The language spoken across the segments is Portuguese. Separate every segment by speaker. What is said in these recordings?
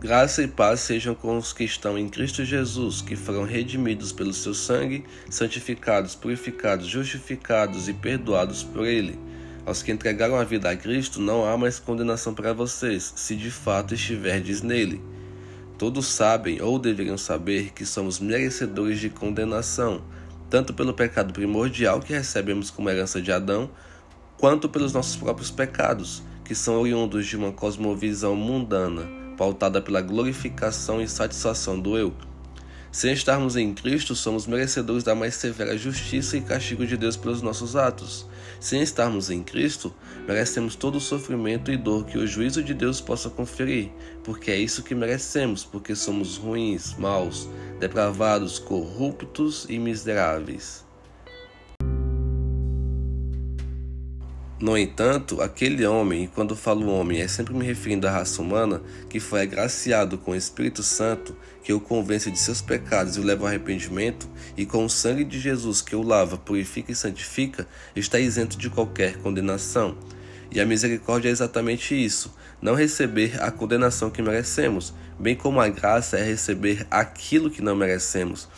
Speaker 1: Graça e paz sejam com os que estão em Cristo Jesus, que foram redimidos pelo seu sangue, santificados, purificados, justificados e perdoados por ele. Aos que entregaram a vida a Cristo, não há mais condenação para vocês, se de fato estiverdes nele. Todos sabem, ou deveriam saber, que somos merecedores de condenação, tanto pelo pecado primordial que recebemos como herança de Adão, quanto pelos nossos próprios pecados, que são oriundos de uma cosmovisão mundana pautada pela glorificação e satisfação do eu. Sem estarmos em Cristo, somos merecedores da mais severa justiça e castigo de Deus pelos nossos atos. Sem estarmos em Cristo, merecemos todo o sofrimento e dor que o juízo de Deus possa conferir, porque é isso que merecemos, porque somos ruins, maus, depravados, corruptos e miseráveis. No entanto, aquele homem, e quando falo homem, é sempre me referindo à raça humana, que foi agraciado com o Espírito Santo, que o convence de seus pecados e o leva ao arrependimento, e com o sangue de Jesus que o lava, purifica e santifica, está isento de qualquer condenação. E a misericórdia é exatamente isso: não receber a condenação que merecemos, bem como a graça é receber aquilo que não merecemos.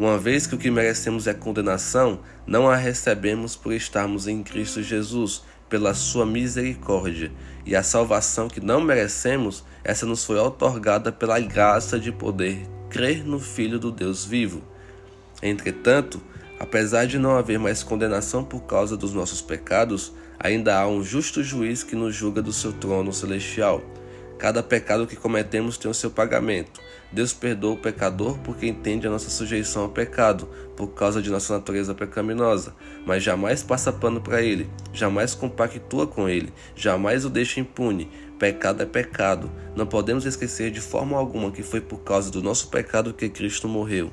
Speaker 1: Uma vez que o que merecemos é condenação, não a recebemos por estarmos em Cristo Jesus, pela sua misericórdia. E a salvação que não merecemos, essa nos foi otorgada pela graça de poder crer no Filho do Deus vivo. Entretanto, apesar de não haver mais condenação por causa dos nossos pecados, ainda há um justo juiz que nos julga do seu trono celestial. Cada pecado que cometemos tem o seu pagamento. Deus perdoa o pecador porque entende a nossa sujeição ao pecado, por causa de nossa natureza pecaminosa, mas jamais passa pano para ele, jamais compactua com ele, jamais o deixa impune. Pecado é pecado. Não podemos esquecer de forma alguma que foi por causa do nosso pecado que Cristo morreu.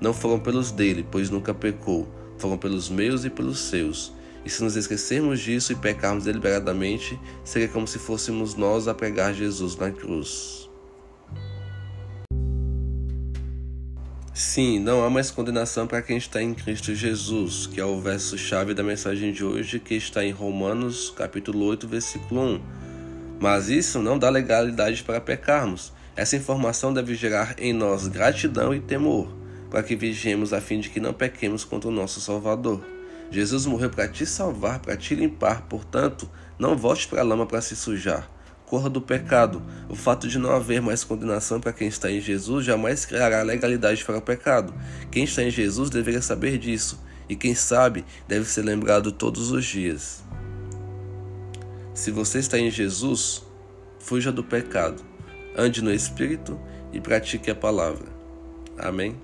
Speaker 1: Não foram pelos dele, pois nunca pecou, foram pelos meus e pelos seus. E se nos esquecermos disso e pecarmos deliberadamente, seria como se fôssemos nós a pregar Jesus na cruz. Sim, não há mais condenação para quem está em Cristo Jesus, que é o verso-chave da mensagem de hoje, que está em Romanos, capítulo 8, versículo 1. Mas isso não dá legalidade para pecarmos. Essa informação deve gerar em nós gratidão e temor, para que vigiemos a fim de que não pequemos contra o nosso Salvador. Jesus morreu para te salvar, para te limpar, portanto, não volte para a lama para se sujar. Corra do pecado. O fato de não haver mais condenação para quem está em Jesus jamais criará legalidade para o pecado. Quem está em Jesus deveria saber disso, e quem sabe deve ser lembrado todos os dias. Se você está em Jesus, fuja do pecado, ande no Espírito e pratique a palavra. Amém?